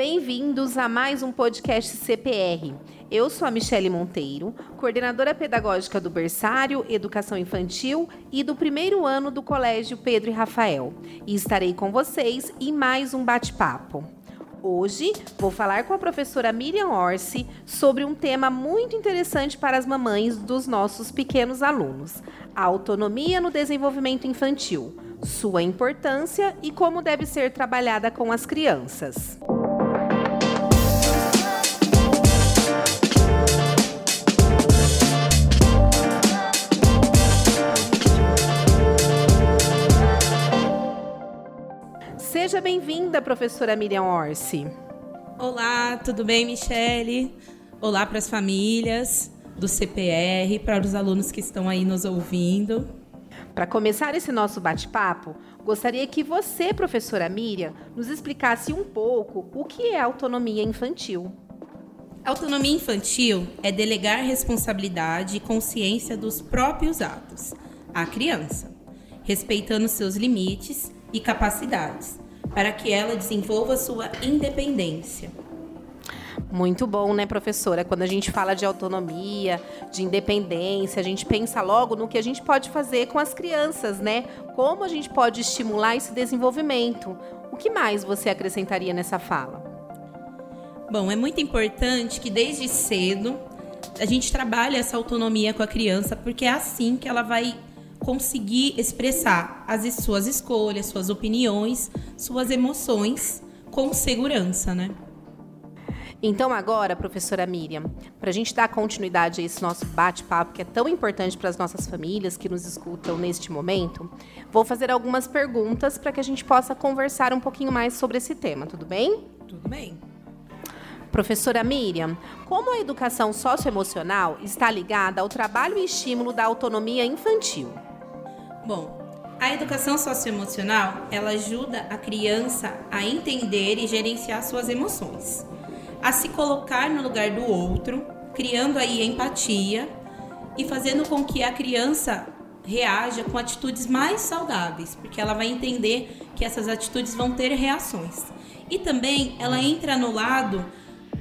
Bem-vindos a mais um podcast CPR. Eu sou a Michele Monteiro, coordenadora pedagógica do Berçário, Educação Infantil e do primeiro ano do Colégio Pedro e Rafael, e estarei com vocês em mais um bate-papo. Hoje vou falar com a professora Miriam Orsi sobre um tema muito interessante para as mamães dos nossos pequenos alunos: a autonomia no desenvolvimento infantil, sua importância e como deve ser trabalhada com as crianças. Seja bem-vinda, professora Miriam Orsi. Olá, tudo bem, Michele? Olá para as famílias do CPR, para os alunos que estão aí nos ouvindo. Para começar esse nosso bate-papo, gostaria que você, professora Miriam, nos explicasse um pouco o que é autonomia infantil. Autonomia infantil é delegar responsabilidade e consciência dos próprios atos à criança, respeitando seus limites e capacidades, para que ela desenvolva sua independência. Muito bom, né, professora? Quando a gente fala de autonomia, de independência, a gente pensa logo no que a gente pode fazer com as crianças, né? Como a gente pode estimular esse desenvolvimento. O que mais você acrescentaria nessa fala? Bom, é muito importante que desde cedo a gente trabalhe essa autonomia com a criança, porque é assim que ela vai conseguir expressar as suas escolhas, suas opiniões, suas emoções com segurança, né? Então, agora, professora Miriam, para a gente dar continuidade a esse nosso bate-papo que é tão importante para as nossas famílias que nos escutam neste momento, vou fazer algumas perguntas para que a gente possa conversar um pouquinho mais sobre esse tema, tudo bem? Tudo bem. Professora Miriam, como a educação socioemocional está ligada ao trabalho e estímulo da autonomia infantil? Bom, a educação socioemocional, ela ajuda a criança a entender e gerenciar suas emoções, a se colocar no lugar do outro, criando aí empatia e fazendo com que a criança reaja com atitudes mais saudáveis, porque ela vai entender que essas atitudes vão ter reações. E também ela entra no lado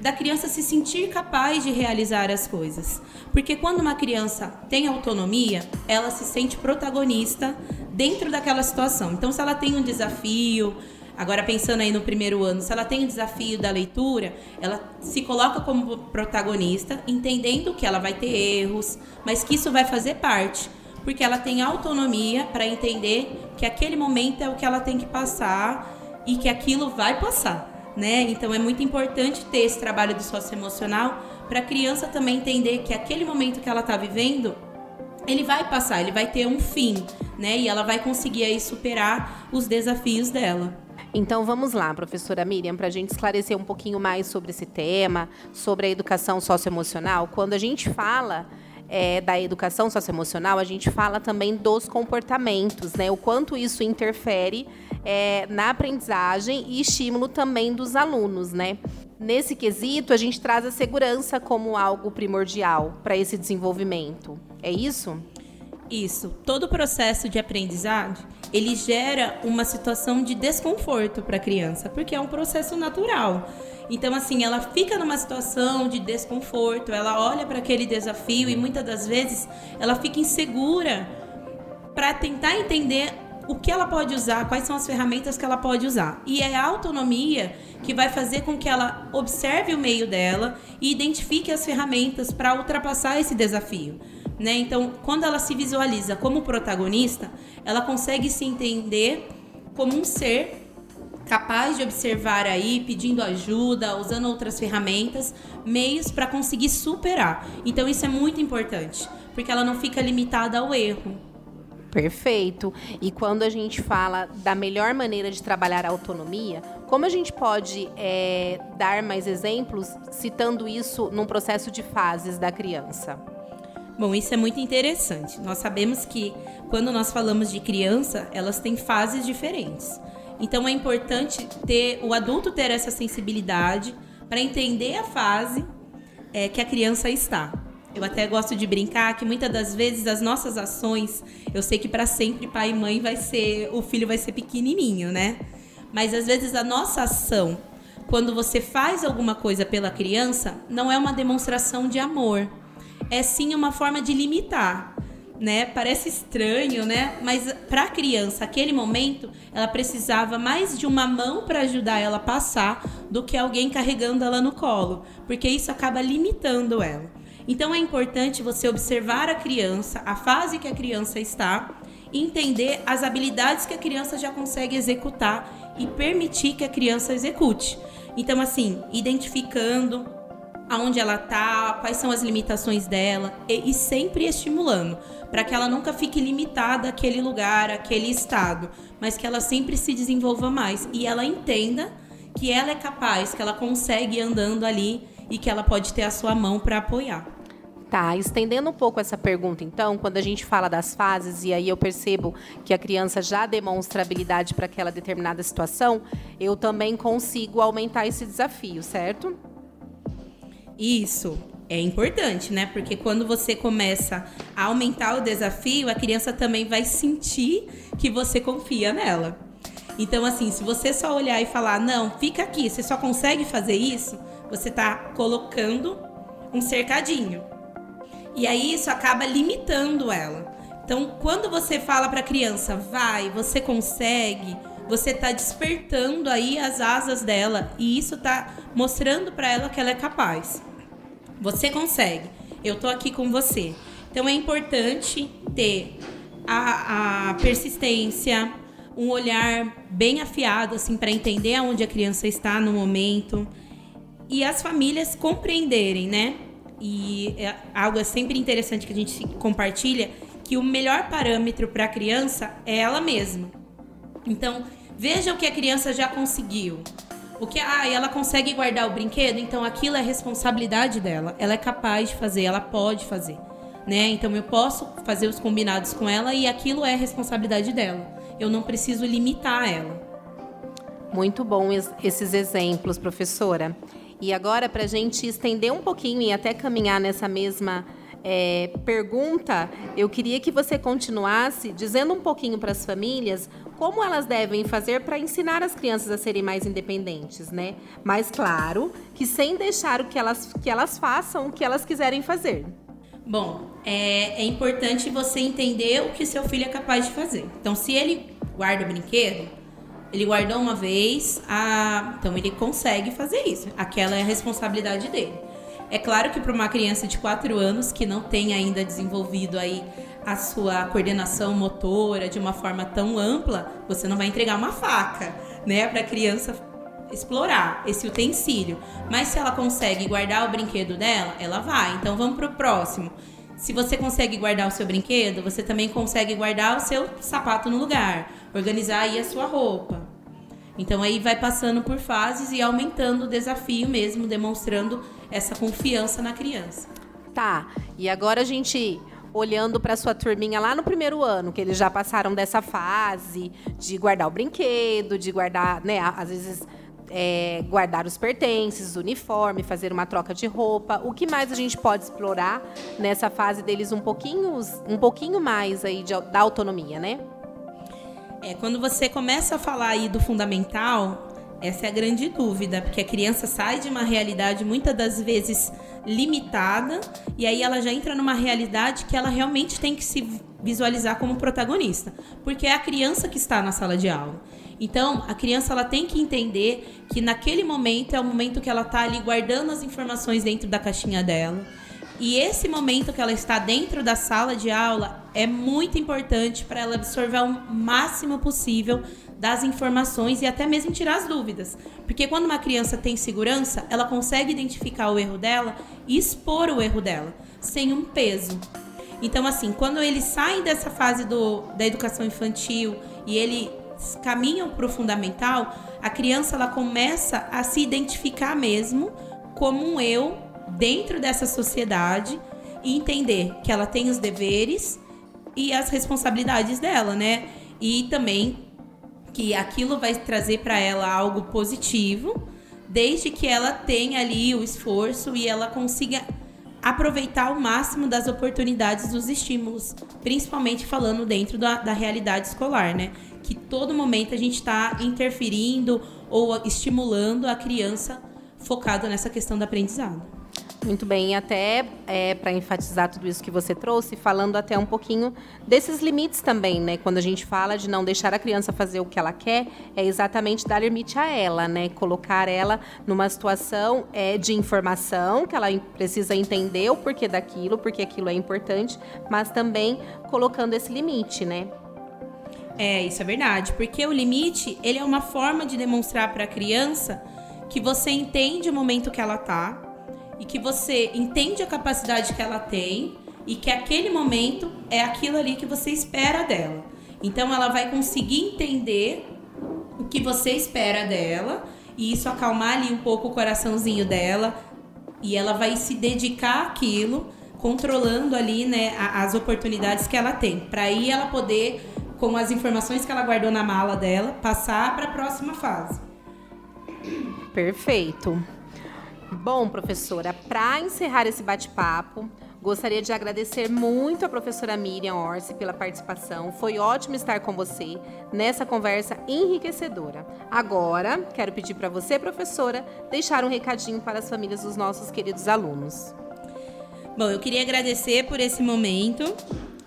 da criança se sentir capaz de realizar as coisas. Porque quando uma criança tem autonomia, ela se sente protagonista dentro daquela situação. Então, se ela tem um desafio, agora pensando aí no primeiro ano, se ela tem um desafio da leitura, ela se coloca como protagonista, entendendo que ela vai ter erros, mas que isso vai fazer parte. Porque ela tem autonomia para entender que aquele momento é o que ela tem que passar e que aquilo vai passar né? Então é muito importante ter esse trabalho do socioemocional para a criança também entender que aquele momento que ela está vivendo, ele vai passar, ele vai ter um fim, né? E ela vai conseguir aí superar os desafios dela. Então vamos lá, professora Miriam, para a gente esclarecer um pouquinho mais sobre esse tema, sobre a educação socioemocional. Quando a gente fala é, da educação socioemocional, a gente fala também dos comportamentos, né? O quanto isso interfere é, na aprendizagem e estímulo também dos alunos, né? Nesse quesito, a gente traz a segurança como algo primordial para esse desenvolvimento. É isso? Isso. Todo o processo de aprendizagem, ele gera uma situação de desconforto para a criança, porque é um processo natural. Então, assim, ela fica numa situação de desconforto, ela olha para aquele desafio e muitas das vezes ela fica insegura para tentar entender o que ela pode usar, quais são as ferramentas que ela pode usar. E é a autonomia que vai fazer com que ela observe o meio dela e identifique as ferramentas para ultrapassar esse desafio. Né? Então, quando ela se visualiza como protagonista, ela consegue se entender como um ser capaz de observar aí, pedindo ajuda, usando outras ferramentas, meios para conseguir superar. Então isso é muito importante, porque ela não fica limitada ao erro. Perfeito. E quando a gente fala da melhor maneira de trabalhar a autonomia, como a gente pode é, dar mais exemplos citando isso num processo de fases da criança? Bom, isso é muito interessante. Nós sabemos que quando nós falamos de criança, elas têm fases diferentes. Então é importante ter o adulto ter essa sensibilidade para entender a fase é, que a criança está. Eu até gosto de brincar que muitas das vezes as nossas ações, eu sei que para sempre pai e mãe vai ser, o filho vai ser pequenininho, né? Mas às vezes a nossa ação quando você faz alguma coisa pela criança, não é uma demonstração de amor. É sim uma forma de limitar né? Parece estranho, né? Mas para a criança, aquele momento, ela precisava mais de uma mão para ajudar ela a passar do que alguém carregando ela no colo, porque isso acaba limitando ela. Então é importante você observar a criança, a fase que a criança está, entender as habilidades que a criança já consegue executar e permitir que a criança execute. Então assim, identificando aonde ela tá, quais são as limitações dela e, e sempre estimulando para que ela nunca fique limitada àquele lugar, àquele estado, mas que ela sempre se desenvolva mais e ela entenda que ela é capaz, que ela consegue ir andando ali e que ela pode ter a sua mão para apoiar. Tá, estendendo um pouco essa pergunta, então, quando a gente fala das fases e aí eu percebo que a criança já demonstra habilidade para aquela determinada situação, eu também consigo aumentar esse desafio, certo? Isso é importante, né? Porque quando você começa a aumentar o desafio, a criança também vai sentir que você confia nela. Então, assim, se você só olhar e falar, não, fica aqui, você só consegue fazer isso, você tá colocando um cercadinho. E aí isso acaba limitando ela. Então, quando você fala para a criança, vai, você consegue, você tá despertando aí as asas dela e isso tá mostrando para ela que ela é capaz. Você consegue. Eu tô aqui com você. Então é importante ter a, a persistência, um olhar bem afiado assim para entender aonde a criança está no momento e as famílias compreenderem, né? E é algo é sempre interessante que a gente compartilha que o melhor parâmetro para a criança é ela mesma. Então, veja o que a criança já conseguiu. O que ah, ela consegue guardar o brinquedo, então aquilo é responsabilidade dela. Ela é capaz de fazer, ela pode fazer, né? Então eu posso fazer os combinados com ela e aquilo é responsabilidade dela. Eu não preciso limitar ela. Muito bom esses exemplos, professora. E agora, para a gente estender um pouquinho e até caminhar nessa mesma é, pergunta, eu queria que você continuasse dizendo um pouquinho para as famílias como elas devem fazer para ensinar as crianças a serem mais independentes, né? Mas claro, que sem deixar o que elas, que elas façam o que elas quiserem fazer. Bom, é, é importante você entender o que seu filho é capaz de fazer. Então, se ele guarda o brinquedo, ele guardou uma vez, a... então ele consegue fazer isso. Aquela é a responsabilidade dele. É claro que para uma criança de 4 anos que não tem ainda desenvolvido aí a sua coordenação motora de uma forma tão ampla, você não vai entregar uma faca, né, para a criança explorar esse utensílio. Mas se ela consegue guardar o brinquedo dela, ela vai. Então vamos para o próximo. Se você consegue guardar o seu brinquedo, você também consegue guardar o seu sapato no lugar, organizar aí a sua roupa. Então aí vai passando por fases e aumentando o desafio mesmo, demonstrando essa confiança na criança. Tá. E agora a gente olhando para sua turminha lá no primeiro ano, que eles já passaram dessa fase de guardar o brinquedo, de guardar, né, às vezes é, guardar os pertences, o uniforme, fazer uma troca de roupa. O que mais a gente pode explorar nessa fase deles um pouquinho, um pouquinho mais aí de, da autonomia, né? É, quando você começa a falar aí do fundamental, essa é a grande dúvida, porque a criança sai de uma realidade muitas das vezes limitada e aí ela já entra numa realidade que ela realmente tem que se visualizar como protagonista, porque é a criança que está na sala de aula. Então, a criança ela tem que entender que naquele momento é o momento que ela está ali guardando as informações dentro da caixinha dela. E esse momento que ela está dentro da sala de aula é muito importante para ela absorver o máximo possível das informações e até mesmo tirar as dúvidas. Porque quando uma criança tem segurança, ela consegue identificar o erro dela e expor o erro dela, sem um peso. Então, assim, quando eles saem dessa fase do, da educação infantil e eles caminham para o fundamental, a criança ela começa a se identificar mesmo como um eu dentro dessa sociedade e entender que ela tem os deveres e as responsabilidades dela, né? E também que aquilo vai trazer para ela algo positivo, desde que ela tenha ali o esforço e ela consiga aproveitar o máximo das oportunidades dos estímulos, principalmente falando dentro da, da realidade escolar, né? que todo momento a gente está interferindo ou estimulando a criança focada nessa questão do aprendizado. Muito bem, até é, para enfatizar tudo isso que você trouxe, falando até um pouquinho desses limites também, né? Quando a gente fala de não deixar a criança fazer o que ela quer, é exatamente dar limite a ela, né? Colocar ela numa situação é, de informação, que ela precisa entender o porquê daquilo, porque aquilo é importante, mas também colocando esse limite, né? É, isso é verdade, porque o limite, ele é uma forma de demonstrar para a criança que você entende o momento que ela tá, e que você entende a capacidade que ela tem e que aquele momento é aquilo ali que você espera dela. Então ela vai conseguir entender o que você espera dela e isso acalmar ali um pouco o coraçãozinho dela e ela vai se dedicar àquilo, controlando ali, né, as oportunidades que ela tem, para aí ela poder com as informações que ela guardou na mala dela, passar para a próxima fase. Perfeito. Bom, professora, para encerrar esse bate-papo, gostaria de agradecer muito a professora Miriam Orsi pela participação. Foi ótimo estar com você nessa conversa enriquecedora. Agora, quero pedir para você, professora, deixar um recadinho para as famílias dos nossos queridos alunos. Bom, eu queria agradecer por esse momento.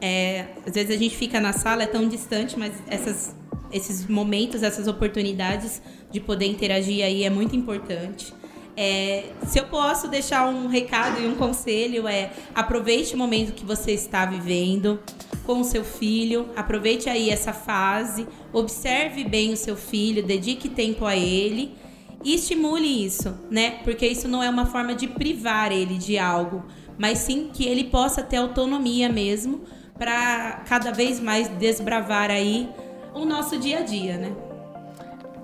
É, às vezes a gente fica na sala, é tão distante, mas essas, esses momentos, essas oportunidades de poder interagir aí é muito importante. É, se eu posso deixar um recado e um conselho é aproveite o momento que você está vivendo com o seu filho, aproveite aí essa fase, observe bem o seu filho, dedique tempo a ele e estimule isso, né? Porque isso não é uma forma de privar ele de algo, mas sim que ele possa ter autonomia mesmo para cada vez mais desbravar aí o nosso dia a dia, né?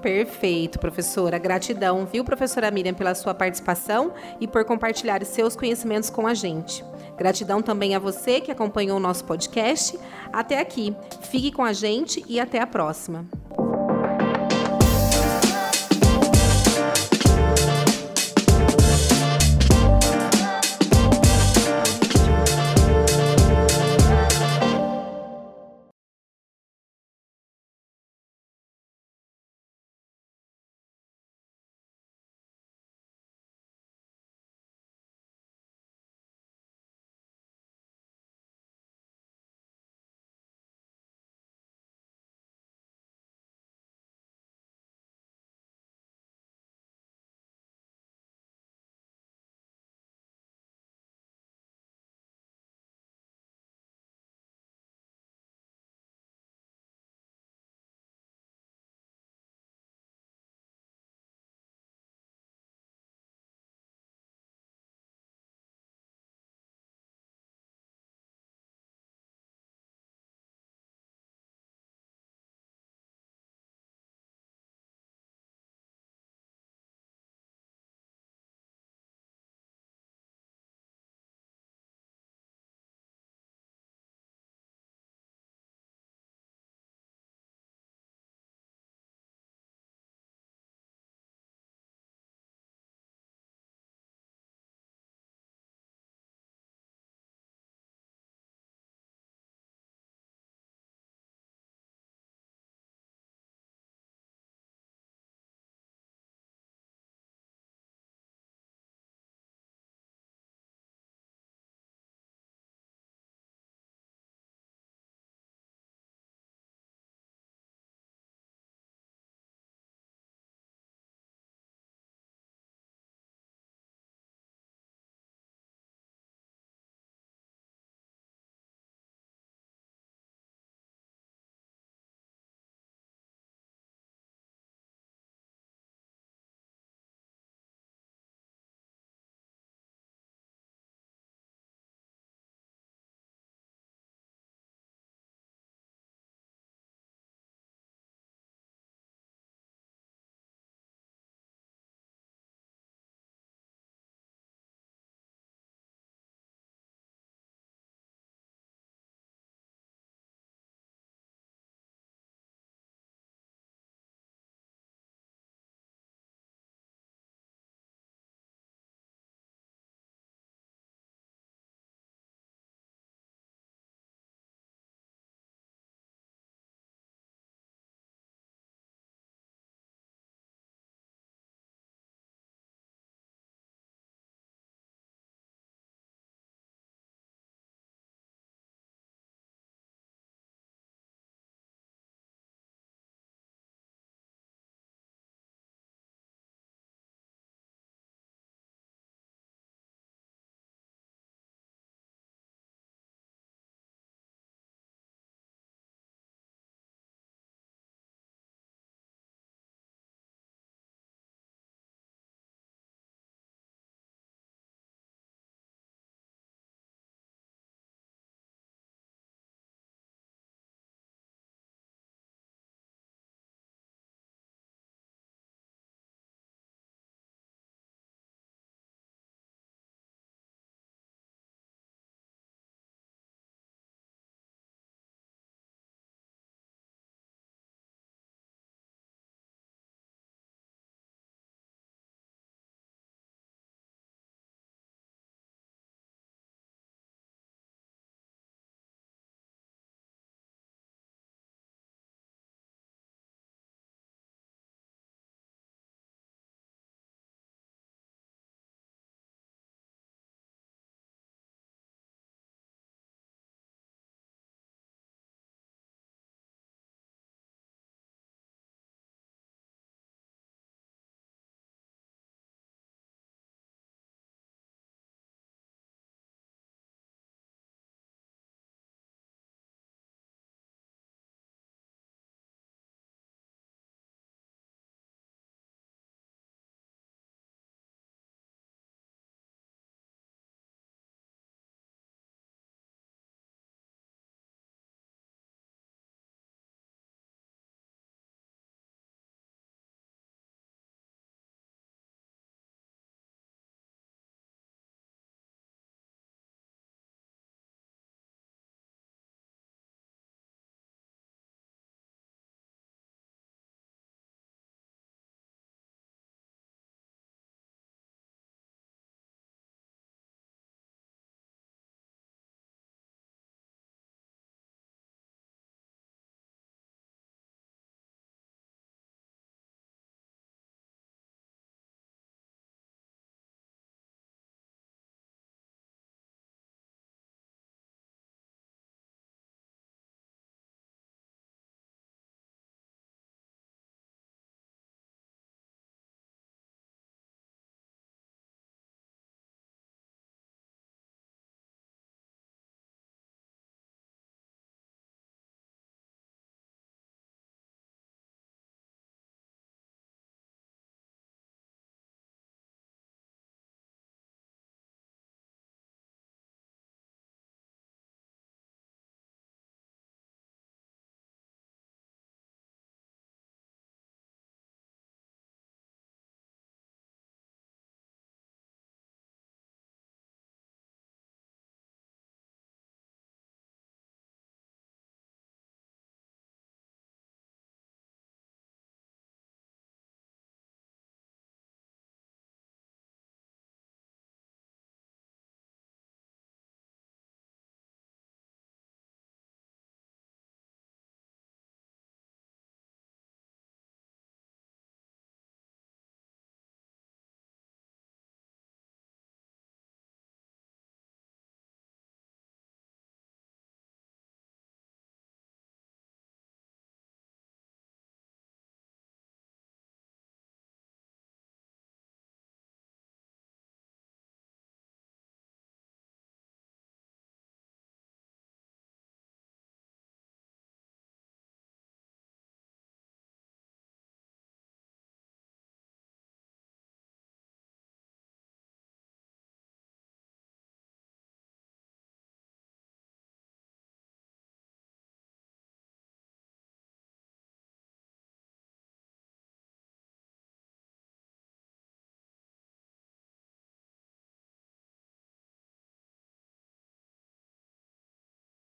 Perfeito, professora. Gratidão, viu, professora Miriam, pela sua participação e por compartilhar seus conhecimentos com a gente. Gratidão também a você que acompanhou o nosso podcast. Até aqui. Fique com a gente e até a próxima.